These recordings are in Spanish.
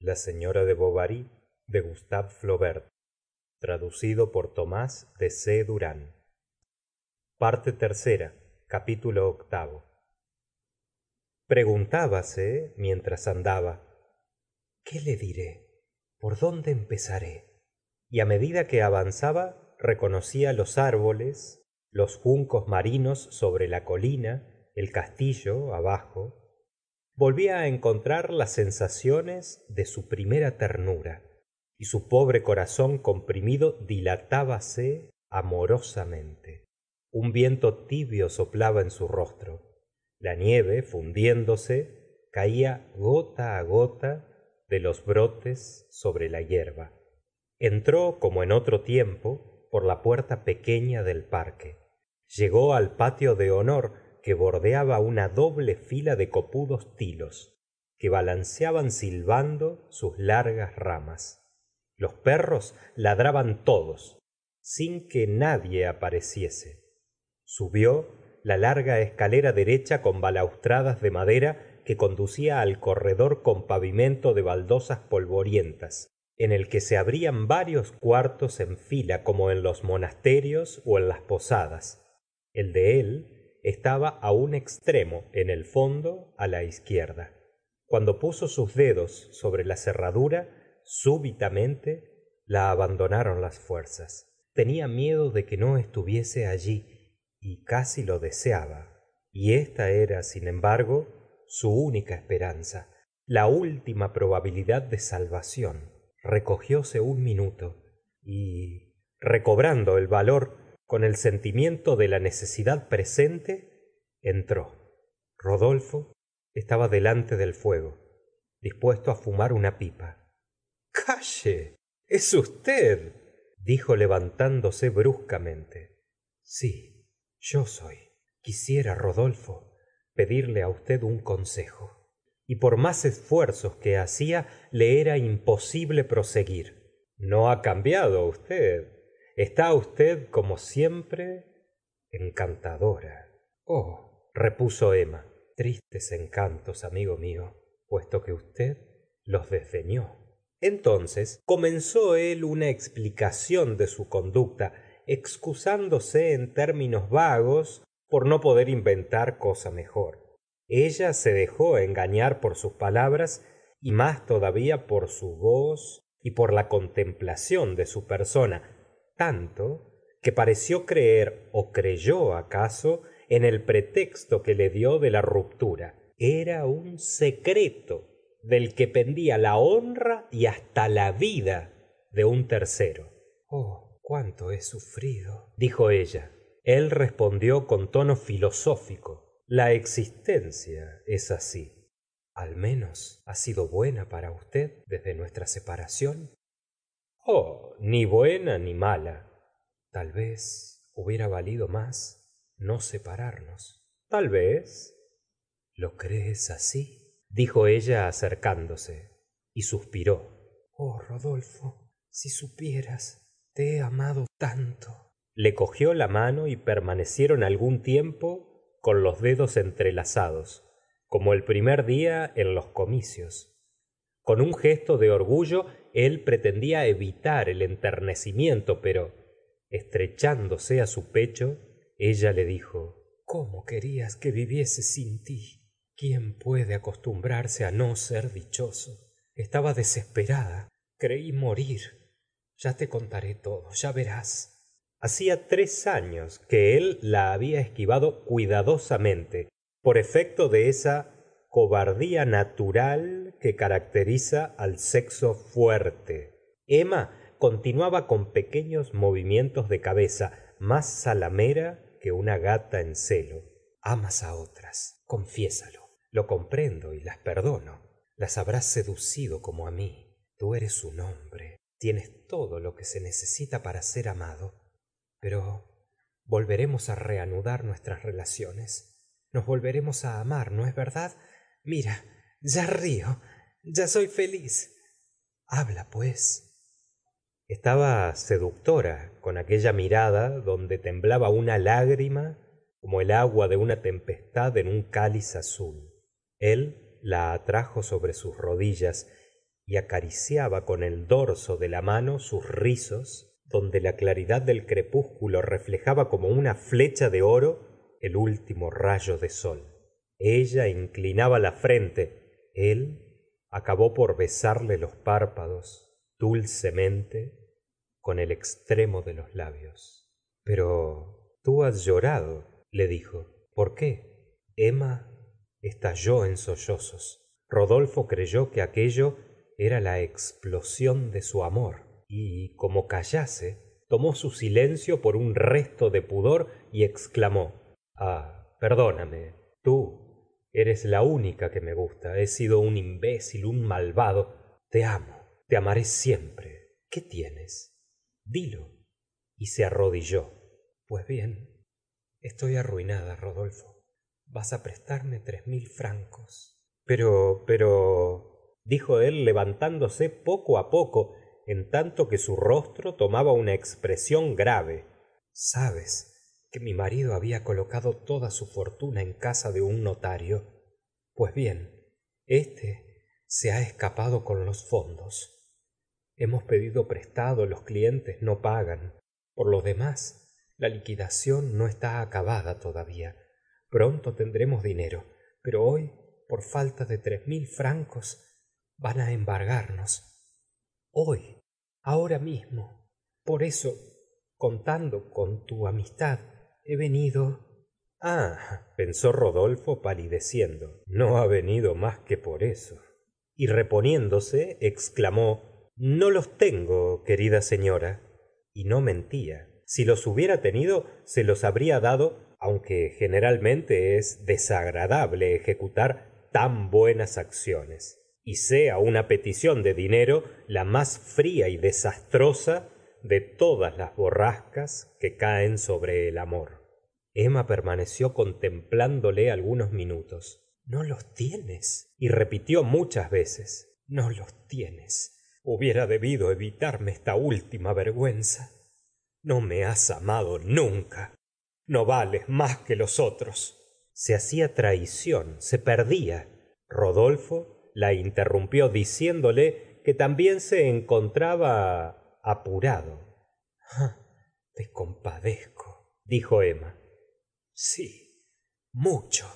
la señora de bovary by gustave flaubert traducido por tomás de c. Preguntábase mientras andaba qué le diré por dónde empezaré y á medida que avanzaba reconocía los árboles los juncos marinos sobre la colina el castillo abajo volvía á encontrar las sensaciones de su primera ternura y su pobre corazón comprimido dilatábase amorosamente. Un viento tibio soplaba en su rostro. La nieve fundiéndose caía gota á gota de los brotes sobre la hierba. Entró como en otro tiempo por la puerta pequeña del parque. Llegó al patio de honor que bordeaba una doble fila de copudos tilos que balanceaban silbando sus largas ramas. Los perros ladraban todos sin que nadie apareciese. Subió la larga escalera derecha con balaustradas de madera que conducía al corredor con pavimento de baldosas polvorientas en el que se abrían varios cuartos en fila como en los monasterios ó en las posadas. El de él estaba á un extremo en el fondo á la izquierda. Cuando puso sus dedos sobre la cerradura súbitamente la abandonaron las fuerzas. Tenia miedo de que no estuviese allí y casi lo deseaba. Y esta era sin embargo su única esperanza la última probabilidad de salvación. Recogióse un minuto y recobrando el valor con el sentimiento de la necesidad presente entró. Rodolfo estaba delante del fuego dispuesto á fumar una pipa. Calle es usted dijo levantándose bruscamente. Sí yo soy. Quisiera rodolfo pedirle á usted un consejo. Y por más esfuerzos que hacía le era imposible proseguir. No ha cambiado usted está usted como siempre encantadora. Oh repuso emma tristes encantos amigo mío puesto que usted los desdeñó. Entonces comenzó él una explicación de su conducta excusándose en términos vagos por no poder inventar cosa mejor. Ella se dejó engañar por sus palabras y más todavía por su voz y por la contemplación de su persona tanto que pareció creer ó creyó acaso en el pretexto que le dio de la ruptura. Era un secreto del que pendía la honra y hasta la vida de un tercero. Oh cuánto he sufrido dijo ella. El respondió con tono filosófico. La existencia es así. Al menos ha sido buena para usted desde nuestra separación oh ni buena ni mala. Tal vez hubiera valido más no separarnos. Tal vez. Lo crees así dijo ella acercándose y suspiró. Oh rodolfo si supieras te he amado tanto. Le cogió la mano y permanecieron algún tiempo con los dedos entrelazados como el primer día en los comicios. Con un gesto de orgullo él pretendía evitar el enternecimiento pero estrechándose á su pecho ella le dijo cómo querías que viviese sin ti quién puede acostumbrarse á no ser dichoso estaba desesperada. Creí morir. Ya te contaré todo ya verás hacía tres años que él la había esquivado cuidadosamente por efecto de esa cobardía natural que caracteriza al sexo fuerte. Emma continuaba con pequeños movimientos de cabeza más zalamera que una gata en celo. Amas á otras confiésalo. Lo comprendo y las perdono. Las habrás seducido como á mí. Tú eres un hombre. Tienes todo lo que se necesita para ser amado. Pero volveremos á reanudar nuestras relaciones. Nos volveremos á amar no es verdad mira ya río ya soy feliz. Habla pues. Estaba seductora con aquella mirada donde temblaba una lágrima como el agua de una tempestad en un cáliz azul. El la atrajo sobre sus rodillas y acariciaba con el dorso de la mano sus rizos donde la claridad del crepúsculo reflejaba como una flecha de oro el último rayo de sol. Ella inclinaba la frente. Él acabó por besarle los párpados dulcemente con el extremo de los labios. Pero tú has llorado le dijo. Por qué emma estalló en sollozos. Rodolfo creyó que aquello era la explosión de su amor y como callase tomó su silencio por un resto de pudor y exclamó ah perdóname. Tú eres la única que me gusta. He sido un imbécil un malvado. Te amo. Te amaré siempre. Qué tienes dilo. Y se arrodilló. Pues bien estoy arruinada rodolfo. Vas á prestarme tres mil francos. Pero pero dijo él levantándose poco á poco en tanto que su rostro tomaba una expresión grave. Sabes que mi marido había colocado toda su fortuna en casa de un notario. Pues bien éste se ha escapado con los fondos. Hemos pedido prestado los clientes no pagan. Por lo demás la liquidación no está acabada todavía. Pronto tendremos dinero pero hoy por falta de tres mil francos van á embargarnos. Hoy ahora mismo. Por eso contando con tu amistad he venido. Ah pensó rodolfo palideciendo. No ha venido más que por eso. Y reponiéndose exclamó no los tengo querida señora y no mentía. Si los hubiera tenido se los habría dado aunque generalmente es desagradable ejecutar tan buenas acciones. Y sea una petición de dinero la más fría y desastrosa de todas las borrascas que caen sobre el amor. Emma permaneció contemplándole algunos minutos. No los tienes y repitió muchas veces. No los tienes. Hubiera debido evitarme esta última vergüenza. No me has amado nunca. No vales más que los otros. Se hacía traición se perdía. Rodolfo la interrumpió diciéndole que también se encontraba apurado. Ah te compadezco dijo emma. Sí mucho.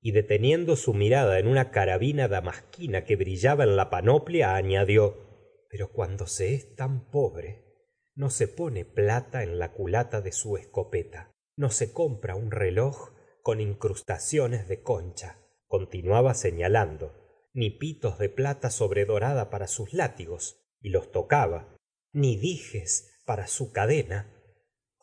Y deteniendo su mirada en una carabina damasquina que brillaba en la panoplia añadió pero cuando se es tan pobre no se pone plata en la culata de su escopeta no se compra un reloj con incrustaciones de concha continuaba señalando ni pitos de plata sobredorada para sus látigos y los tocaba ni dijes para su cadena.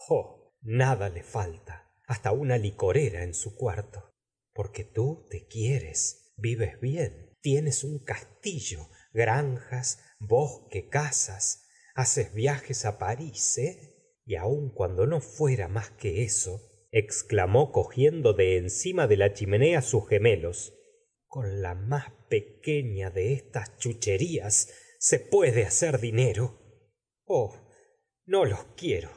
Oh nada le falta hasta una licorera en su cuarto. Porque tú te quieres vives bien tienes un castillo granjas bosque casas haces viajes á parís eh y aun cuando no fuera más que eso exclamó cogiendo de encima de la chimenea sus gemelos. Con la más pequeña de estas chucherías se puede hacer dinero oh no los quiero.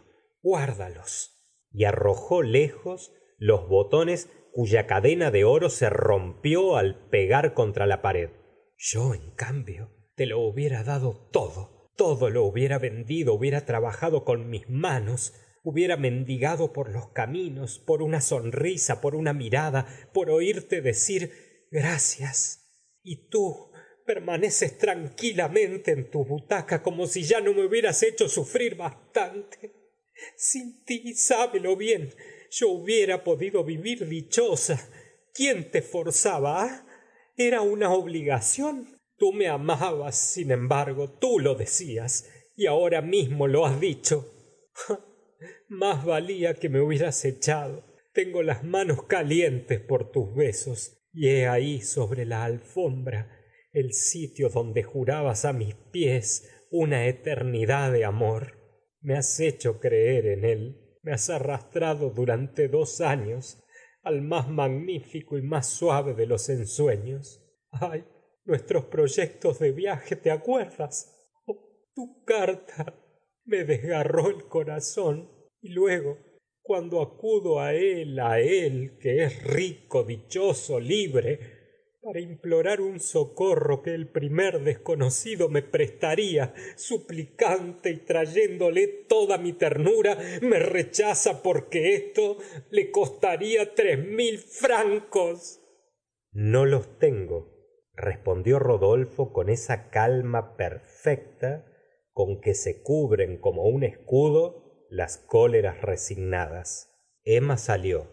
Guárdalos. Y arrojó lejos los botones cuya cadena de oro se rompió al pegar contra la pared. Yo en cambio te lo hubiera dado todo. Todo lo hubiera vendido hubiera trabajado con mis manos hubiera mendigado por los caminos por una sonrisa por una mirada por oírte decir gracias y tú permaneces tranquilamente en tu butaca como si ya no me hubieras hecho sufrir bastante. Sin ti sábelo bien. Yo hubiera podido vivir dichosa. Quién te forzaba era una obligación. Tú me amabas sin embargo tú lo decías y ahora mismo lo has dicho. Más valía que me hubieras echado. Tengo las manos calientes por tus besos y he ahí sobre la alfombra el sitio donde jurabas á mis pies una eternidad de amor. Me has hecho creer en él. Me has arrastrado durante dos años al más magnífico y más suave de los ensueños. Ay nuestros proyectos de viaje te acuerdas tu carta. Me desgarró el corazón y luego cuando acudo á él á él que es rico dichoso libre para implorar un socorro que el primer desconocido me prestaría. Suplicante y trayéndole toda mi ternura me rechaza porque esto le costaría tres mil francos. No los tengo respondió rodolfo con esa calma perfecta con que se cubren como un escudo las cóleras resignadas. Emma salió.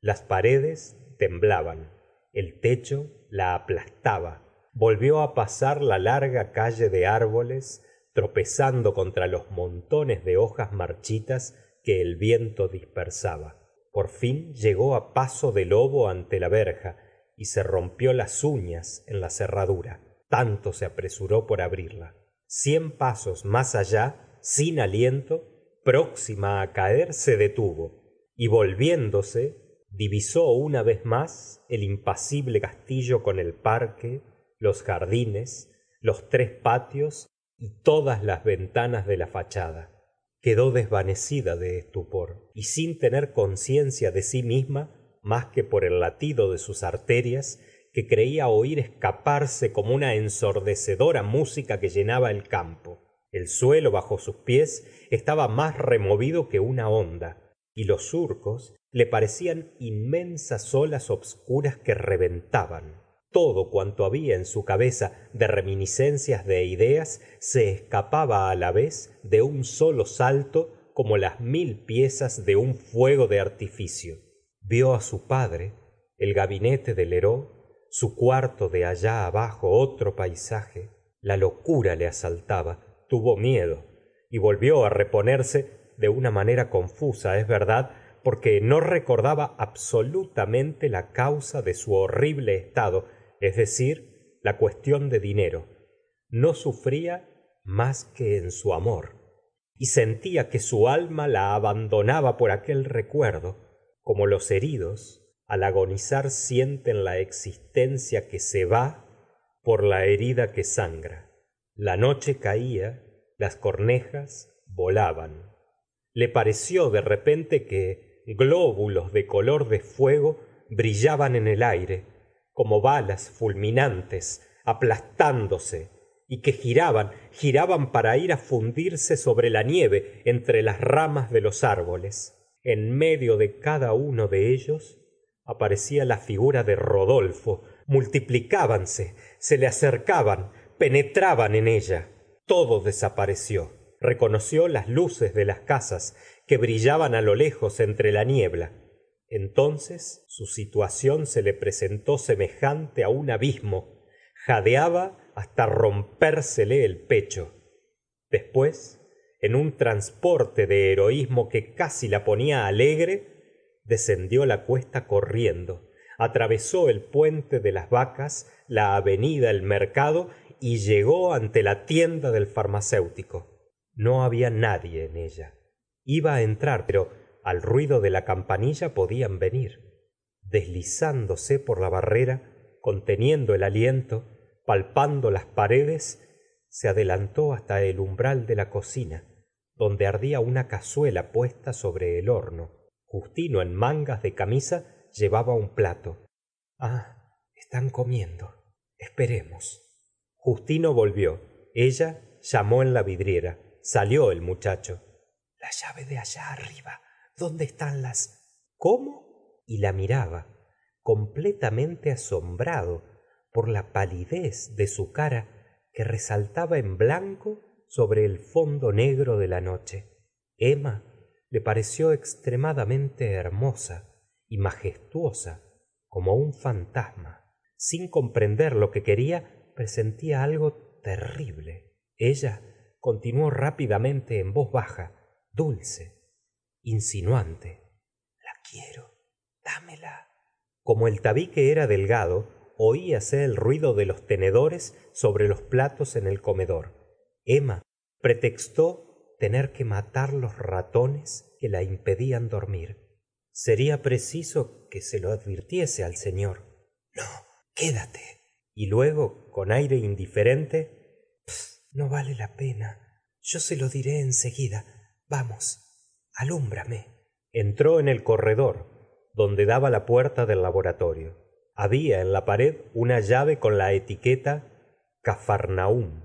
Las paredes temblaban el techo la aplastaba. Volvió á pasar la larga calle de árboles tropezando contra los montones de hojas marchitas que el viento dispersaba. Por fin llegó á paso de lobo ante la verja y se rompió las uñas en la cerradura. Tanto se apresuró por abrirla. Cien pasos más allá sin aliento próxima á caer se detuvo y volviéndose divisó una vez más el impasible castillo con el parque los jardines los tres patios y todas las ventanas de la fachada. Quedó desvanecida de estupor y sin tener conciencia de sí misma más que por el latido de sus arterias que creía oír escaparse como una ensordecedora música que llenaba el campo. El suelo bajo sus pies estaba más removido que una onda y los surcos le parecían inmensas olas obscuras que reventaban. Todo cuanto había en su cabeza de reminiscencias de ideas se escapaba á la vez de un solo salto como las mil piezas de un fuego de artificio. Vió á su padre el gabinete de lheureux su cuarto de allá abajo otro paisaje. La locura le asaltaba tuvo miedo y volvió á reponerse de una manera confusa es verdad porque no recordaba absolutamente la causa de su horrible estado es decir la cuestión de dinero. No sufría más que en su amor y sentía que su alma la abandonaba por aquel recuerdo como los heridos al agonizar sienten la existencia que se va por la herida que sangra. La noche caía las cornejas volaban. Le pareció de repente que glóbulos de color de fuego brillaban en el aire como balas fulminantes aplastándose y que giraban giraban para ir á fundirse sobre la nieve entre las ramas de los árboles. En medio de cada uno de ellos aparecía la figura de rodolfo. Multiplicábanse se le acercaban penetraban en ella. Todo desapareció. Reconoció las luces de las casas que brillaban á lo lejos entre la niebla. Entonces su situación se le presentó semejante á un abismo. Jadeaba hasta rompérsele el pecho. Después en un transporte de heroísmo que casi la ponía alegre descendió la cuesta corriendo. Atravesó el puente de las vacas la avenida el mercado y llegó ante la tienda del farmacéutico. No había nadie en ella iba á entrar pero al ruido de la campanilla podían venir deslizándose por la barrera conteniendo el aliento palpando las paredes se adelantó hasta el umbral de la cocina donde ardía una cazuela puesta sobre el horno. Justino en mangas de camisa llevaba un plato. Ah están comiendo. Esperemos justino volvió. Ella llamó en la vidriera. Salió el muchacho la llave de allá arriba. Dónde están las cómo y la miraba completamente asombrado por la palidez de su cara que resaltaba en blanco sobre el fondo negro de la noche. Emma le pareció extremadamente hermosa y majestuosa como un fantasma. Sin comprender lo que quería presentía algo terrible. Ella continuó rápidamente en voz baja dulce insinuante. La quiero dámela. Como el tabique era delgado oíase el ruido de los tenedores sobre los platos en el comedor. Emma pretextó tener que matar los ratones que la impedían dormir. Seria preciso que se lo advirtiese al señor. No quédate. Y luego con aire indiferente no vale la pena. Yo se lo diré vamos alúmbrame. Entró en el corredor donde daba la puerta del laboratorio. Había en la pared una llave con la etiqueta capharnaum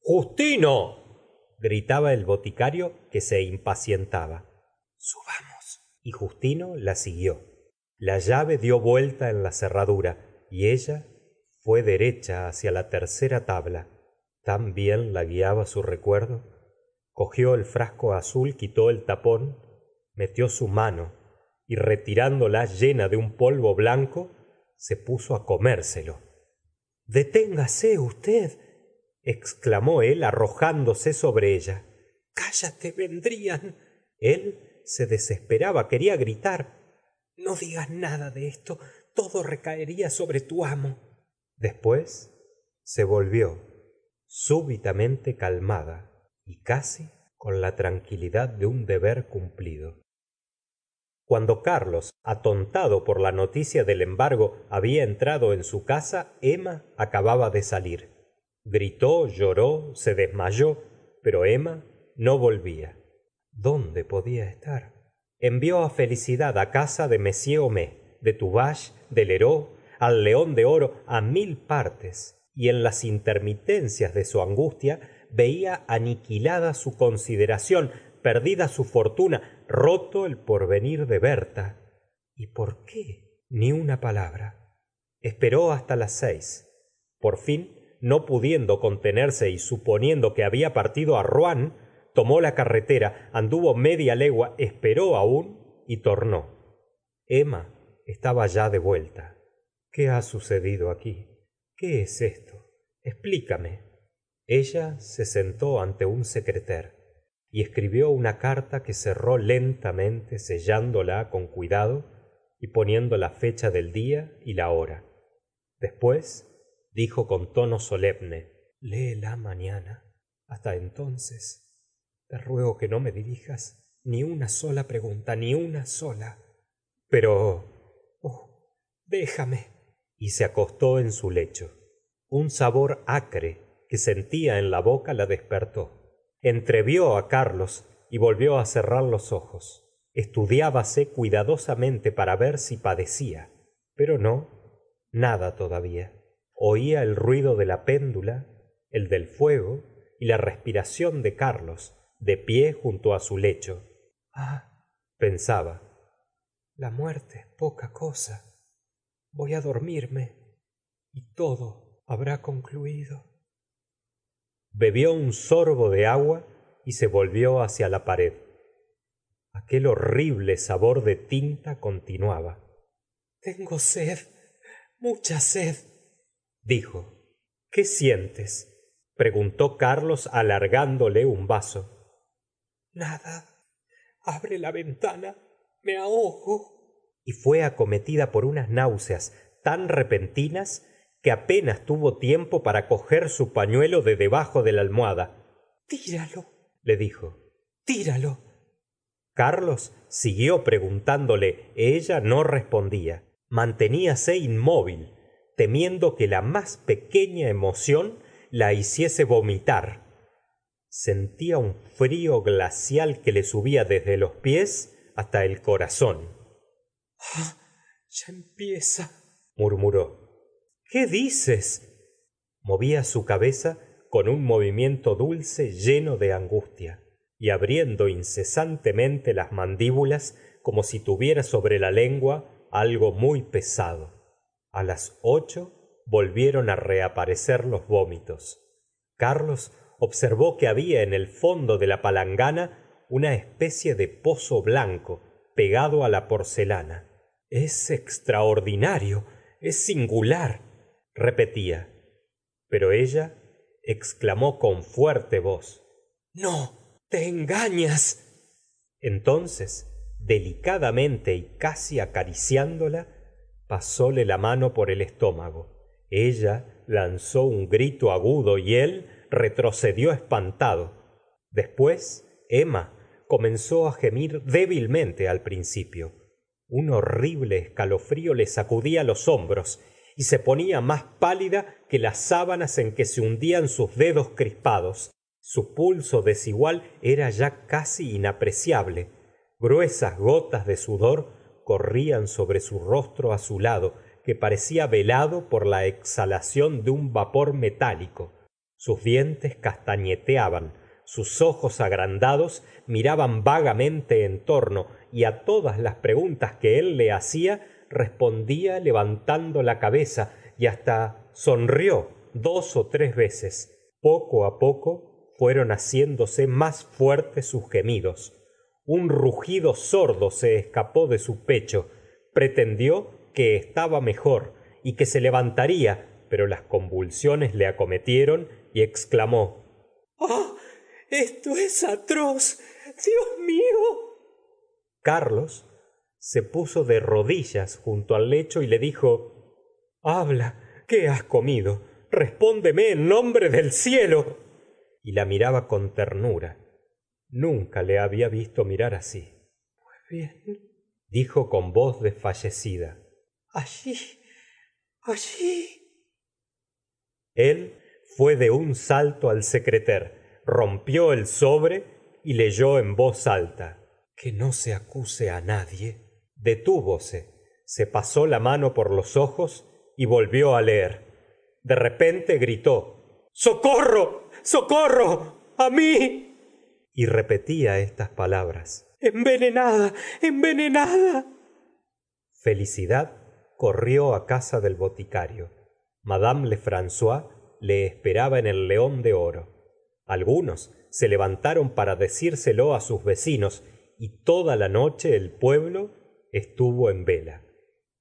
justino gritaba el boticario que se impacientaba. Subamos. Y justino la siguió. La llave dio vuelta en la cerradura y ella fue derecha hacia la tercera tabla. Tan bien la guiaba su recuerdo cogió el frasco azul quitó el tapón metió su mano y retirándola llena de un polvo blanco se puso á comérselo. Deténgase usted exclamó él arrojándose sobre ella. Cállate vendrían el se desesperaba quería gritar. No digas nada de esto todo recaería sobre tu amo. Después se volvió súbitamente calmada y casi con la tranquilidad de un deber cumplido. Cuando carlos atontado por la noticia del embargo había entrado en su casa emma acababa de salir. Gritó lloró se desmayó pero emma no volvía. Dónde podía estar envió á felicidad á casa de m homais de tuvache de lheureux al león de oro á mil partes y en las intermitencias de su angustia veía aniquilada su consideración perdida su fortuna roto el porvenir de berta. Y por qué ni una palabra. Esperó hasta las seis. Por fin no pudiendo contenerse y suponiendo que había partido á rouen tomó la carretera anduvo media legua esperó aún y tornó. Emma estaba ya de vuelta. Qué ha sucedido aquí qué es esto explícame ella se sentó ante un secretaire y escribió una carta que cerró lentamente sellándola con cuidado y poniendo la fecha del día y la hora. Después dijo con tono solemne léela mañana. Hasta entonces te ruego que no me dirijas ni una sola pregunta ni una sola pero oh déjame. Y se acostó en su lecho. Un sabor acre que sentía en la boca la despertó. Entrevió á carlos y volvió á cerrar los ojos. Estudiábase cuidadosamente para ver si padecía pero no nada todavía. Oía el ruido de la péndula el del fuego y la respiración de carlos de pie junto á su lecho. Ah pensaba la muerte es poca cosa. Voy á dormirme y todo habrá concluido bebió un sorbo de agua y se volvió hacia la pared. Aquel horrible sabor de tinta continuaba. Tengo sed mucha sed dijo qué sientes preguntó carlos alargándole un vaso. Nada. Abre la ventana me ahogo. Y fue acometida por unas náuseas tan repentinas que apenas tuvo tiempo para coger su pañuelo de debajo de la almohada. Tíralo le dijo. tíralo. Carlos siguió preguntándole. Ella no respondía. Manteníase inmóvil temiendo que la más pequeña emoción la hiciese vomitar. Sentía un frío glacial que le subía desde los pies hasta el corazón. Ah ya empieza murmuró qué dices movía su cabeza con un movimiento dulce lleno de angustia y abriendo incesantemente las mandíbulas como si tuviera sobre la lengua algo muy pesado. A las ocho volvieron á reaparecer los vómitos. Carlos observó que había en el fondo de la palangana una especie de pozo blanco pegado á la porcelana. Es extraordinario es singular repetía. Pero ella exclamó con fuerte voz no te engañas entonces delicadamente y casi acariciándola pasóle la mano por el estómago. Ella lanzó un grito agudo y él retrocedió espantado. Después emma comenzó á gemir débilmente al principio. Un horrible escalofrío le sacudía los hombros y se ponía más pálida que las sábanas en que se hundían sus dedos crispados. Su pulso desigual era ya casi inapreciable. Gruesas gotas de sudor corrían sobre su rostro azulado que parecía velado por la exhalación de un vapor metálico. Sus dientes castañeteaban sus ojos agrandados miraban vagamente en torno y á todas las preguntas que él le hacía respondía levantando la cabeza y hasta sonrió dos ó tres veces. Poco á poco fueron haciéndose más fuertes sus gemidos. Un rugido sordo se escapó de su pecho. Pretendió que estaba mejor y que se levantaría pero las convulsiones le acometieron y exclamó ah esto es atroz. Dios mío carlos se puso de rodillas junto al lecho y le dijo habla qué has comido respóndeme en nombre del cielo y la miraba con ternura. Nunca le había visto mirar así. Pues bien dijo con voz desfallecida. Allí allí el fue de un salto al secreter rompió el sobre y leyó en voz alta que no se acuse á nadie detúvose se pasó la mano por los ojos y volvió á leer. De repente gritó socorro socorro a mí y repetía estas palabras envenenada envenenada felicidad corrió á casa del boticario. Madame lefrancois le esperaba en el león de oro. Algunos se levantaron para decírselo á sus vecinos y toda la noche el pueblo estuvo en vela.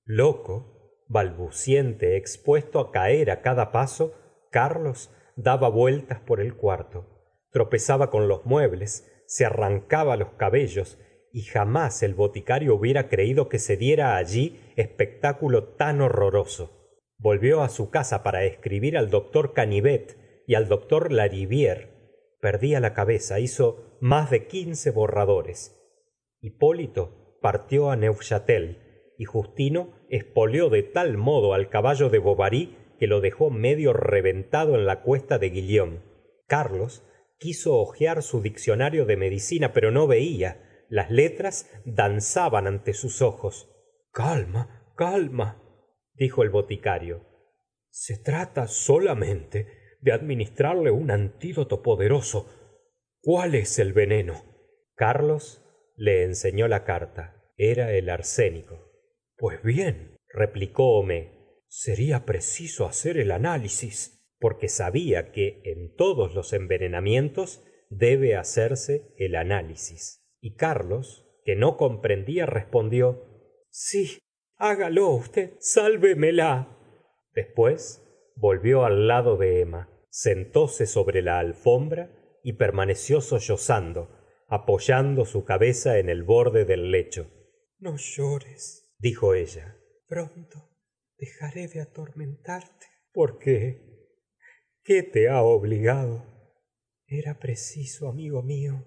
Loco balbuciente expuesto á caer á cada paso carlos daba vueltas por el cuarto tropezaba con los muebles se arrancaba los cabellos y jamás el boticario hubiera creído que se diera allí espectáculo tan horroroso. Volvió á su casa para escribir al doctor canivet y al doctor lariviére perdía la cabeza hizo más de quince borradores. Hipólito partió á neufchatel y justino espoleó de tal modo al caballo de bovary que lo dejó medio reventado en la cuesta de guillaume. Carlos quiso hojear su diccionario de medicina pero no veía. Las letras danzaban ante sus ojos. Calma calma dijo el boticario. Se trata solamente de administrarle un antídoto poderoso. Cuál es el veneno carlos le enseñó la carta era el arsénico. Pues bien replicó homais seria preciso hacer el análisis porque sabia que en todos los envenenamientos debe hacerse el análisis. Y carlos que no comprendía respondió si hágalo usted sálvemela después volvió al lado de emma sentóse sobre la alfombra y permaneció sollozando apoyando su cabeza en el borde del lecho no llores dijo ella. pronto dejaré de atormentarte. Por qué qué te ha obligado era preciso amigo mío.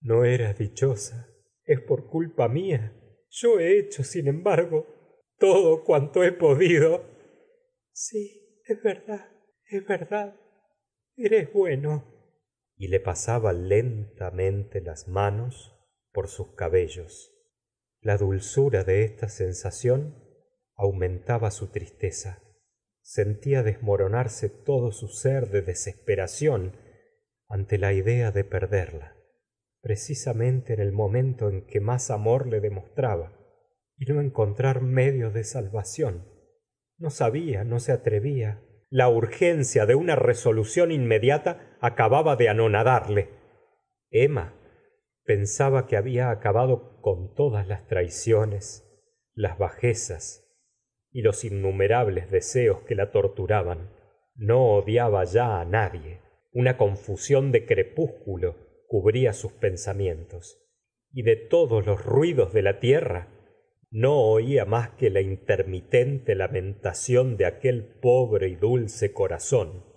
No eras dichosa. Es por culpa mía. Yo he hecho sin embargo todo cuanto he podido. Sí es verdad es verdad. Eres bueno. Y le pasaba lentamente las manos por sus cabellos la dulzura de esta sensación aumentaba su tristeza. Sentía desmoronarse todo su ser de desesperación ante la idea de perderla precisamente en el momento en que más amor le demostraba y no encontrar medios de salvación. No sabia no se atrevía. La urgencia de una resolución inmediata acababa de anonadarle. Emma pensaba que había acabado con todas las traiciones las bajezas y los innumerables deseos que la torturaban. No odiaba ya á nadie. Una confusión de crepúsculo cubría sus pensamientos. Y de todos los ruidos de la tierra no oía más que la intermitente lamentación de aquel pobre y dulce corazón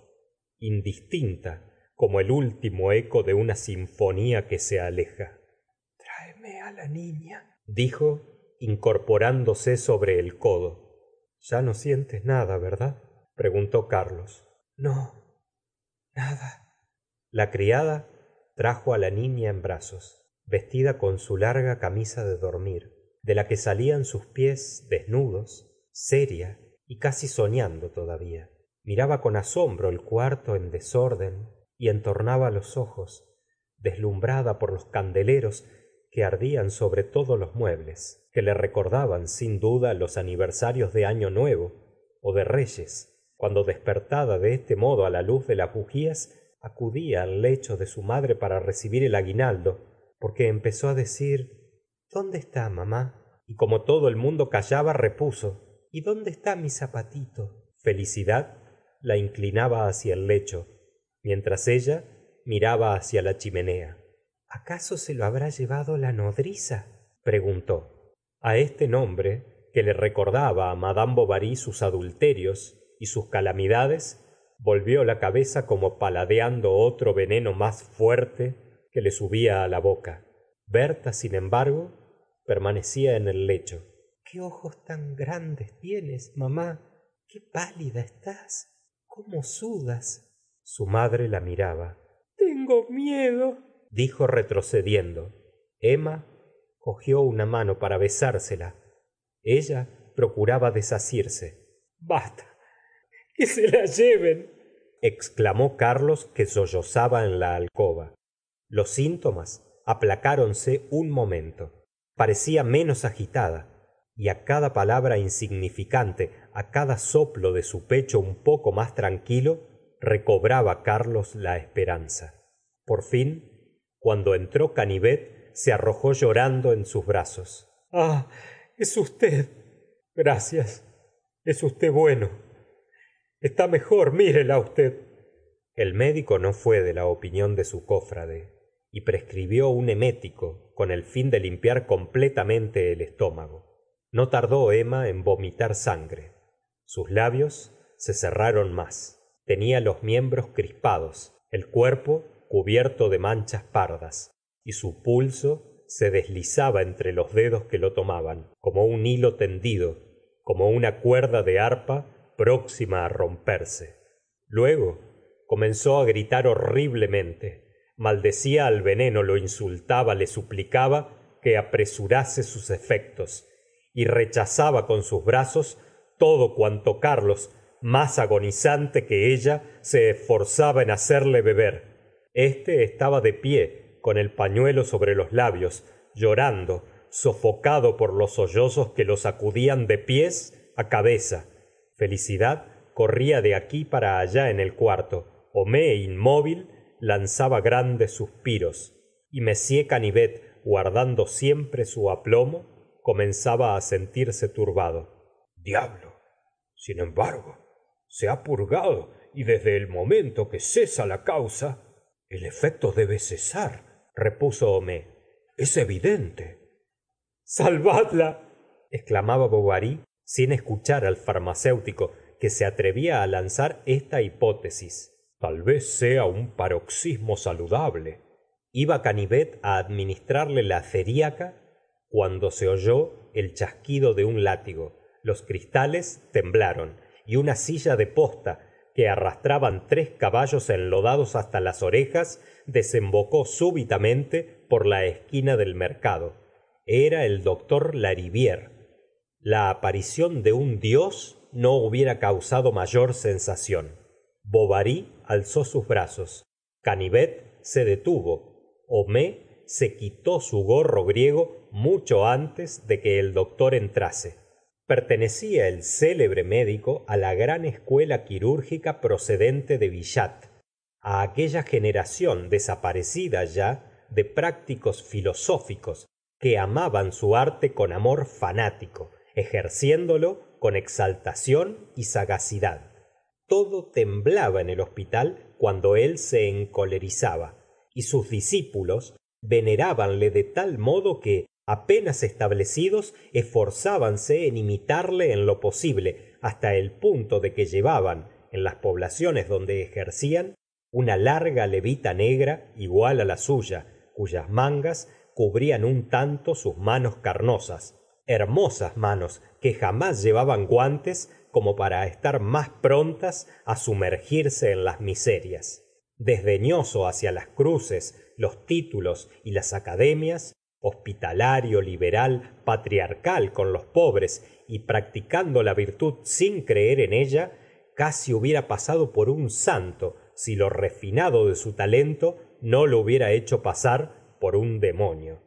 indistinta como el último eco de una sinfonía que se aleja. Tráeme á la niña dijo incorporándose sobre el codo. Ya no sientes nada verdad preguntó carlos. No nada. La criada trajo á la niña en brazos vestida con su larga camisa de dormir de la que salían sus pies desnudos seria y casi soñando todavía. Miraba con asombro el cuarto en desorden y entornaba los ojos deslumbrada por los candeleros que ardían sobre todos los muebles que le recordaban sin duda los aniversarios de año nuevo ó de reyes cuando despertada de este modo á la luz de las bujías acudía al lecho de su madre para recibir el aguinaldo porque empezó á decir dónde está mamá y como todo el mundo callaba repuso y dónde está mi zapatito felicidad la inclinaba hacia el lecho mientras ella miraba hacia la chimenea. Acaso se lo habrá llevado la nodriza preguntó. A este nombre que le recordaba á madame bovary sus adulterios y sus calamidades volvió la cabeza como paladeando otro veneno más fuerte que le subía á la boca. Berta sin embargo permanecía en el lecho. Qué ojos tan grandes tienes mamá qué pálida estás cómo sudas su madre la miraba. Tengo miedo dijo retrocediendo. Emma cogió una mano para besársela. Ella procuraba desasirse. Basta que se la lleven. Exclamó carlos que sollozaba en la alcoba. Los síntomas aplacáronse un momento. Parecía menos agitada y á cada palabra insignificante á cada soplo de su pecho un poco más tranquilo recobraba carlos la esperanza. Por fin cuando entró canivet se arrojó llorando en sus brazos. Ah es usted. Gracias. Es usted bueno. Está mejor mírela usted. El médico no fue de la opinión de su cofrade y prescribió un emético con el fin de limpiar completamente el estómago. No tardó emma en vomitar sangre. Sus labios se cerraron más tenia los miembros crispados el cuerpo cubierto de manchas pardas y su pulso se deslizaba entre los dedos que lo tomaban como un hilo tendido como una cuerda de arpa próxima á romperse. Luego comenzó á gritar horriblemente maldecía al veneno lo insultaba le suplicaba que apresurase sus efectos y rechazaba con sus brazos todo cuanto carlos más agonizante que ella se esforzaba en hacerle beber. Este estaba de pie con el pañuelo sobre los labios llorando sofocado por los sollozos que lo sacudían de pies á cabeza. Felicidad corría de aquí para allá en el cuarto. Homais inmóvil lanzaba grandes suspiros. Y m canivet guardando siempre su aplomo comenzaba á sentirse turbado. Diablo. Sin embargo se ha purgado y desde el momento que cesa la causa el efecto debe cesar repuso homais es evidente. Salvadla exclamaba bovary sin escuchar al farmacéutico que se atrevía á lanzar esta hipótesis. Tal vez sea un paroxismo saludable. Iba canivet á administrarle la theriaca cuando se oyó el chasquido de un látigo. Los cristales temblaron y una silla de posta que arrastraban tres caballos enlodados hasta las orejas desembocó súbitamente por la esquina del mercado. Era el doctor lariviére la aparición de un dios no hubiera causado mayor sensación. Bovary alzó sus brazos. Canivet se detuvo. Homais se quitó su gorro griego mucho antes de que el doctor entrase pertenecía el célebre médico á la gran escuela quirúrgica procedente de billat á aquella generación desaparecida ya de prácticos filosóficos que amaban su arte con amor fanático ejerciéndolo con exaltación y sagacidad. Todo temblaba en el hospital cuando él se encolerizaba y sus discípulos venerábanle de tal modo que apenas establecidos esforzábanse en imitarle en lo posible hasta el punto de que llevaban en las poblaciones donde ejercían una larga levita negra igual á la suya cuyas mangas cubrían un tanto sus manos carnosas hermosas manos que jamás llevaban guantes como para estar más prontas á sumergirse en las miserias. Desdeñoso hacia las cruces los títulos y las academias hospitalario liberal patriarcal con los pobres y practicando la virtud sin creer en ella casi hubiera pasado por un santo si lo refinado de su talento no lo hubiera hecho pasar por un demonio.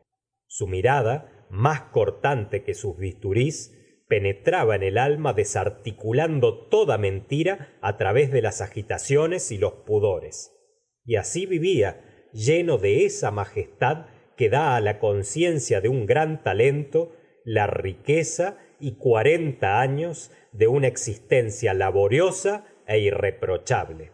Su mirada más cortante que sus bisturís penetraba en el alma desarticulando toda mentira á través de las agitaciones y los pudores. Y así vivía lleno de esa majestad que da á la conciencia de un gran talento la riqueza y cuarenta años de una existencia laboriosa é irreprochable.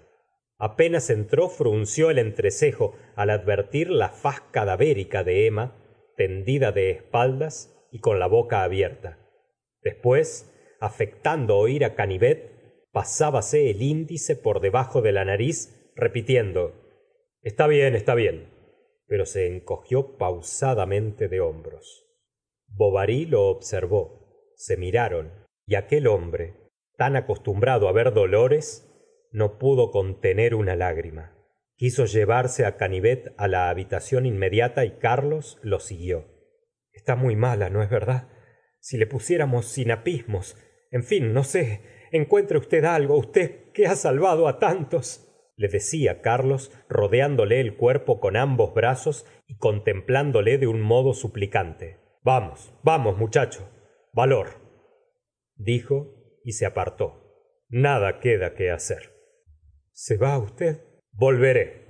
Apenas entró frunció el entrecejo al advertir la faz cadavérica de emma tendida de espaldas y con la boca abierta. Después afectando oír á canivet pasábase el índice por debajo de la nariz repitiendo está bien está bien pero se encogió pausadamente de hombros. Bovary lo observó se miraron y aquel hombre tan acostumbrado á ver dolores no pudo contener una lágrima. Quiso llevarse á canivet á la habitación inmediata y carlos lo siguió. Está muy mala no es verdad si le pusiéramos sinapismos. En fin no sé. Encuentre usted algo. Usted que ha salvado á tantos le decía carlos rodeándole el cuerpo con ambos brazos y contemplándole de un modo suplicante. Vamos vamos muchacho. Valor. Dijo y se apartó. Nada queda que hacer. Se va usted volveré.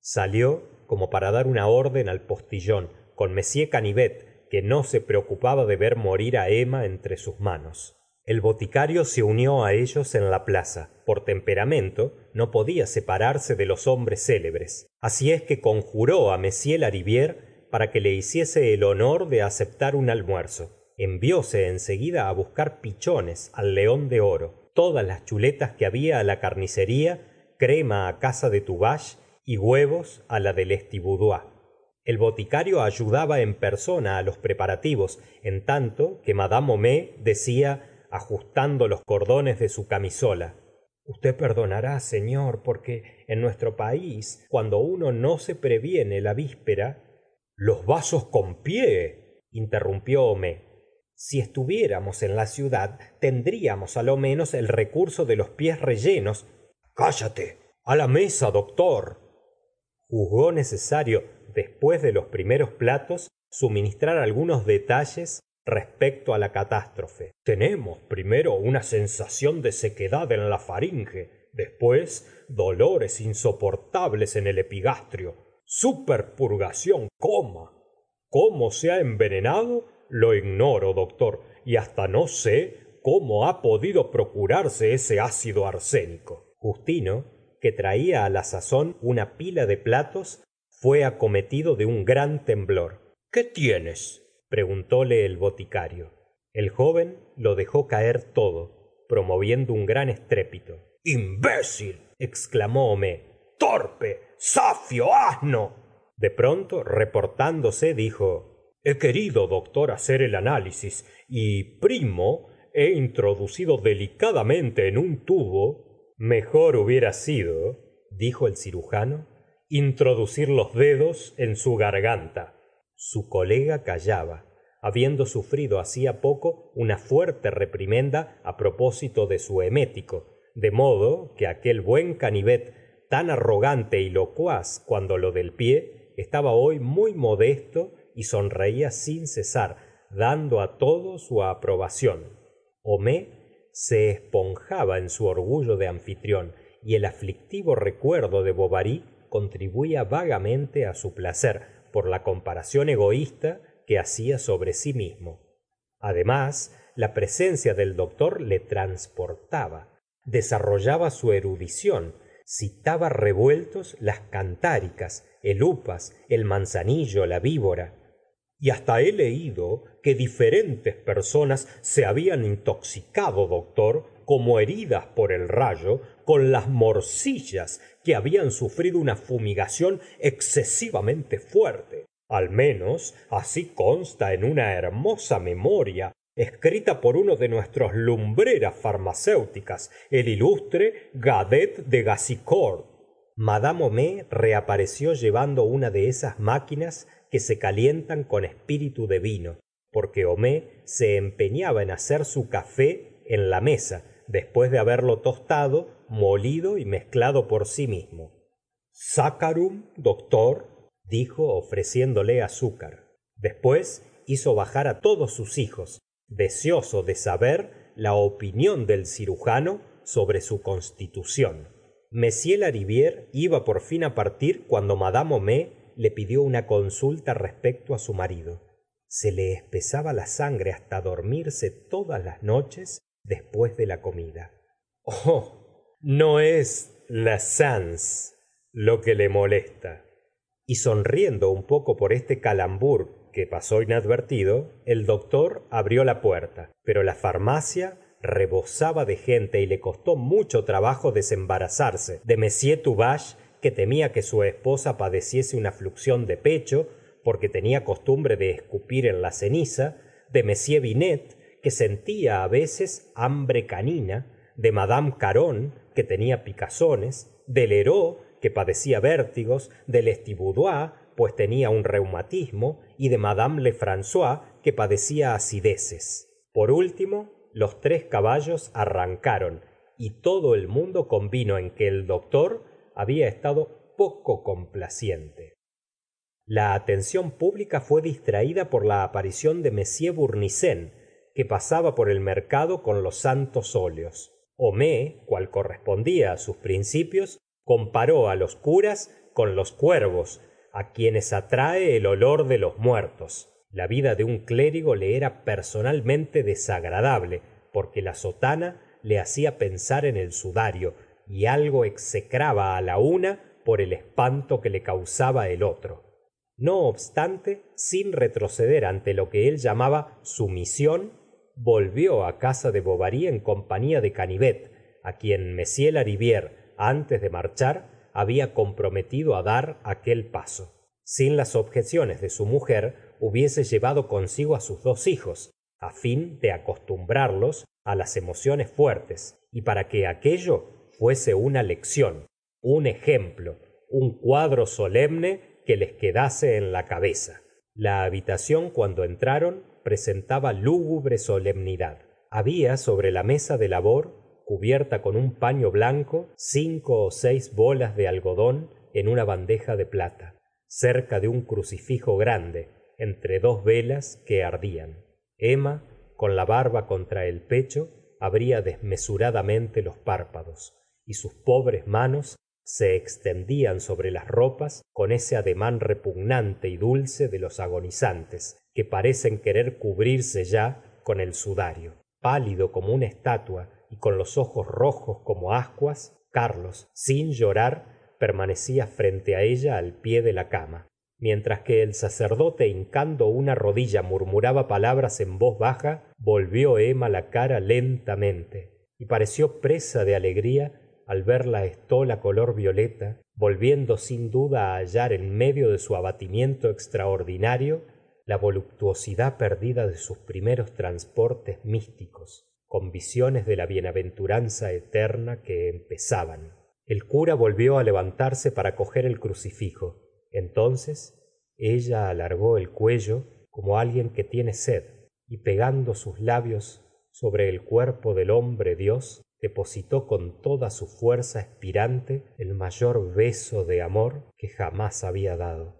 Salió como para dar una orden al postillon con m canivet que no se preocupaba de ver morir á emma entre sus manos el boticario se unió á ellos en la plaza. Por temperamento no podía separarse de los hombres célebres. Así es que conjuró á m lariviére para que le hiciese el honor de aceptar un almuerzo. Envióse en seguida á buscar pichones al león de oro. Todas las chuletas que había á la carnicería crema á casa de tuvache y huevos á la de lestiboudois el boticario ayudaba en persona á los preparativos en tanto que mad homais decía ajustando los cordones de su camisola. Usted perdonará señor porque en nuestro país cuando uno no se previene la víspera los vasos con pie interrumpió homais si estuviéramos en la ciudad tendríamos á lo menos el recurso de los pies rellenos. Cállate. A la mesa doctor. Juzgó necesario después de los primeros platos suministrar algunos detalles respecto á la catástrofe. Tenemos primero una sensación de sequedad en la faringe después dolores insoportables en el epigastrio superpurgación coma. Cómo se ha envenenado lo ignoro doctor y hasta no sé cómo ha podido procurarse ese ácido arsénico. Justino que traía á la sazón una pila de platos fue acometido de un gran temblor. Qué tienes preguntóle el boticario. El joven lo dejó caer todo promoviendo un gran estrépito. Imbécil exclamó homais torpe zafio asno de pronto reportándose dijo he querido doctor hacer el análisis y primo he introducido delicadamente en un tubo. Mejor hubiera sido dijo el cirujano introducir los dedos en su garganta su colega callaba habiendo sufrido hacia poco una fuerte reprimenda á propósito de su emético de modo que aquel buen canivet tan arrogante y locuaz cuando lo del pie estaba hoy muy modesto y sonreía sin cesar dando á todo su aprobación. Homais se esponjaba en su orgullo de anfitrión y el aflictivo recuerdo de bovary contribuía vagamente á su placer por la comparación egoísta que hacía sobre sí mismo. Además la presencia del doctor le transportaba desarrollaba su erudición citaba revueltos las cantáricas el upas el manzanillo la víbora. Y hasta he leído que diferentes personas se habían intoxicado doctor como heridas por el rayo con las morcillas que habían sufrido una fumigación excesivamente fuerte. Al menos así consta en una hermosa memoria escrita por uno de nuestras lumbreras farmacéuticas el ilustre gadet de gassicourt. Mad homais reapareció llevando una de esas máquinas que se calientan con espíritu de vino porque homais se empeñaba en hacer su café en la mesa después de haberlo tostado molido y mezclado por sí mismo. Saccharum doctor dijo ofreciéndole azúcar. Después hizo bajar á todos sus hijos deseoso de saber la opinión del cirujano sobre su constitución. M lariviére iba por fin á partir cuando mad homais le pidió una consulta respecto á su marido. Se le espesaba la sangre hasta dormirse todas las noches después de la comida. Oh no es la sens lo que le molesta. Y sonriendo un poco por este calambur que pasó inadvertido el doctor abrió la puerta pero la farmacia rebosaba de gente y le costó mucho trabajo desembarazarse. De m tuvache que temía que su esposa padeciese una fluxión de pecho porque tenia costumbre de escupir en la ceniza de que sentía á veces hambre canina de mad caron que tenia picazones de lheureux que padecía vértigos de lestiboudois pues tenia un reumatismo y de mad lefrancois que padecía acideces. Por último los tres caballos arrancaron y todo el mundo convino en que el doctor había estado poco complaciente. La atención pública fue distraída por la aparición de que pasaba por el mercado con los santos óleos. Homais cual correspondía á sus principios comparó á los curas con los cuervos á quienes atrae el olor de los muertos. La vida de un clérigo le era personalmente desagradable porque la sotana le hacía pensar en el sudario y algo execraba á la una por el espanto que le causaba el otro. No obstante sin retroceder ante lo que él llamaba su misión volvió á casa de bovary en compañía de canivet á quien m lariviére antes de marchar había comprometido á dar aquel paso. Sin las objeciones de su mujer hubiese llevado consigo á sus dos hijos á fin de acostumbrarlos á las emociones fuertes y para que aquello fuese una lección un ejemplo un cuadro solemne que les quedase en la cabeza. La habitación cuando entraron presentaba lúgubre solemnidad. Había sobre la mesa de labor cubierta con un paño blanco cinco ó seis bolas de algodón en una bandeja de plata cerca de un crucifijo grande entre dos velas que ardían. Emma con la barba contra el pecho abría desmesuradamente los párpados y sus pobres manos se extendían sobre las ropas con ese ademán repugnante y dulce de los agonizantes que parecen querer cubrirse ya con el sudario. Pálido como una estatua y con los ojos rojos como ascuas carlos sin llorar permanecía frente á ella al pie de la cama. Mientras que el sacerdote hincando una rodilla murmuraba palabras en voz baja volvió emma la cara lentamente y pareció presa de alegría al ver la estola color violeta volviendo sin duda á hallar en medio de su abatimiento extraordinario la voluptuosidad perdida de sus primeros transportes místicos con visiones de la bienaventuranza eterna que empezaban. El cura volvió á levantarse para coger el crucifijo. Entonces ella alargó el cuello como alguien que tiene sed y pegando sus labios sobre el cuerpo del hombre dios depositó con toda su fuerza espirante el mayor beso de amor que jamás había dado.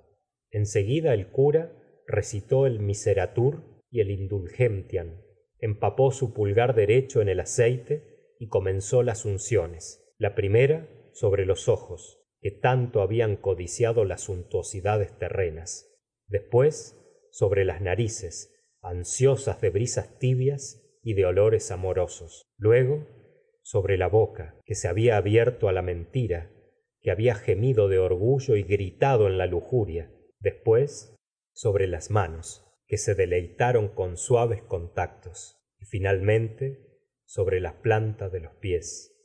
En seguida el cura recitó el miseratur y el indulgentiam empapó su pulgar derecho en el aceite y comenzó las unciones la primera sobre los ojos que tanto habían codiciado las suntuosidades terrenas después sobre las narices ansiosas de brisas tibias y de olores amorosos luego sobre la boca que se había abierto á la mentira que había gemido de orgullo y gritado en la lujuria después sobre las manos que se deleitaron con suaves contactos y finalmente sobre la planta de los pies.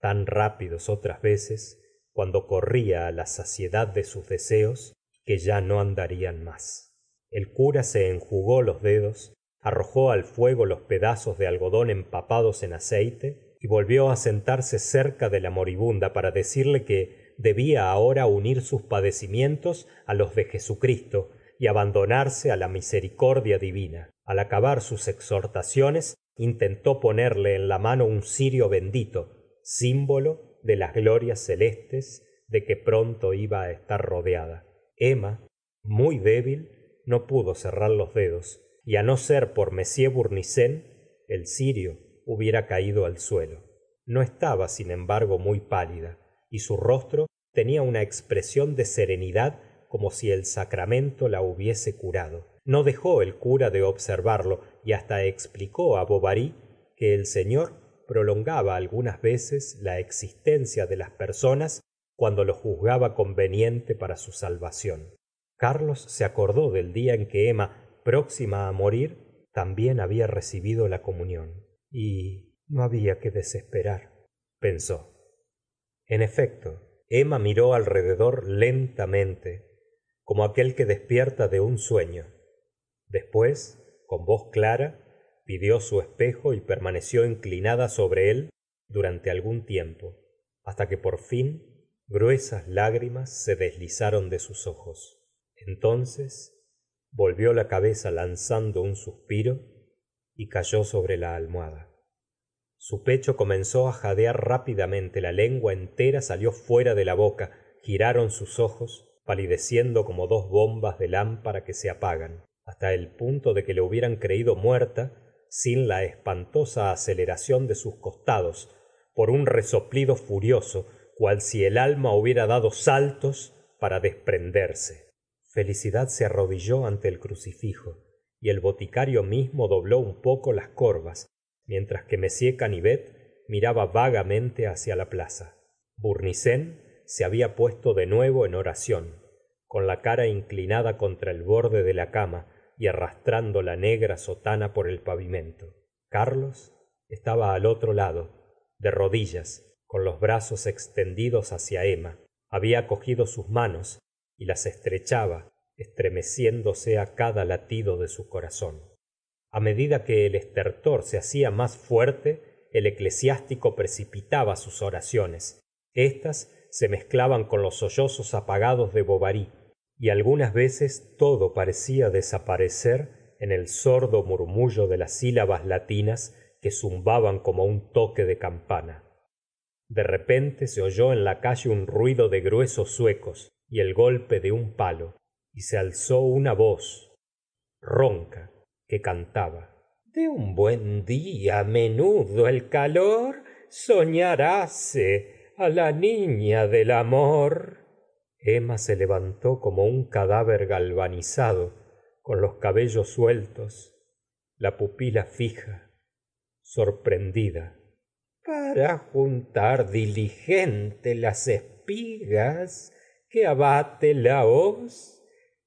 Tan rápidos otras veces cuando corría á la saciedad de sus deseos que ya no andarían más. El cura se enjugó los dedos arrojó al fuego los pedazos de algodón empapados en aceite y volvió á sentarse cerca de la moribunda para decirle que debía ahora unir sus padecimientos á los de jesucristo y abandonarse á la misericordia divina. Al acabar sus exhortaciones intentó ponerle en la mano un cirio bendito símbolo de las glorias celestes de que pronto iba á estar rodeada. Emma muy débil no pudo cerrar los dedos y á no ser por m bournisien el cirio hubiera caído al suelo. No estaba sin embargo muy pálida y su rostro tenia una expresión de serenidad como si el sacramento la hubiese curado. No dejó el cura de observarlo y hasta explicó á bovary que el señor prolongaba algunas veces la existencia de las personas cuando lo juzgaba conveniente para su salvación. Carlos se acordó del día en que emma próxima á morir también había recibido la comunión. Y no había que desesperar pensó. En efecto emma miró alrededor lentamente como aquel que despierta de un sueño. Después con voz clara pidió su espejo y permaneció inclinada sobre él durante algún tiempo hasta que por fin gruesas lágrimas se deslizaron de sus ojos. Entonces volvió la cabeza lanzando un suspiro y cayó sobre la almohada. Su pecho comenzó á jadear rápidamente la lengua entera salió fuera de la boca giraron sus ojos palideciendo como dos bombas de lámpara que se apagan hasta el punto de que la hubieran creído muerta sin la espantosa aceleración de sus costados por un resoplido furioso cual si el alma hubiera dado saltos para desprenderse. Felicidad se arrodilló ante el crucifijo y el boticario mismo dobló un poco las corvas mientras que m canivet miraba vagamente hacia la plaza se había puesto de nuevo en oración con la cara inclinada contra el borde de la cama y arrastrando la negra sotana por el pavimento. Carlos estaba al otro lado de rodillas con los brazos extendidos hacia emma. Había cogido sus manos y las estrechaba estremeciéndose á cada latido de su corazón. A medida que el estertor se hacía más fuerte el eclesiástico precipitaba sus oraciones. Estas se mezclaban con los sollozos apagados de bovary y algunas veces todo parecía desaparecer en el sordo murmullo de las sílabas latinas que zumbaban como un toque de campana. De repente se oyó en la calle un ruido de gruesos zuecos y el golpe de un palo y se alzó una voz ronca que cantaba de un buen día menudo el calor soñaráse á la niña del amor. Emma se levantó como un cadáver galvanizado con los cabellos sueltos la pupila fija sorprendida. Para juntar diligente las espigas que abate la hoz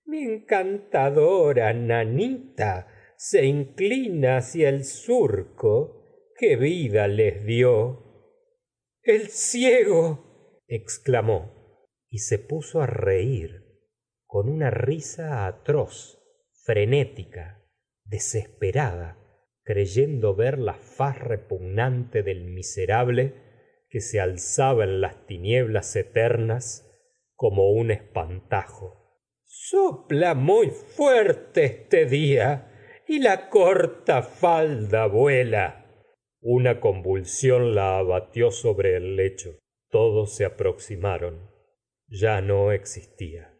mi encantadora nanita se inclina hacia el surco que vida les dio el ciego exclamó y se puso á reir con una risa atroz frenética desesperada creyendo ver la faz repugnante del miserable que se alzaba en las tinieblas eternas como un espantajo. Sopla muy fuerte este día y la corta falda vuela una convulsión la abatió sobre el lecho. Todos se aproximaron. Ya no existía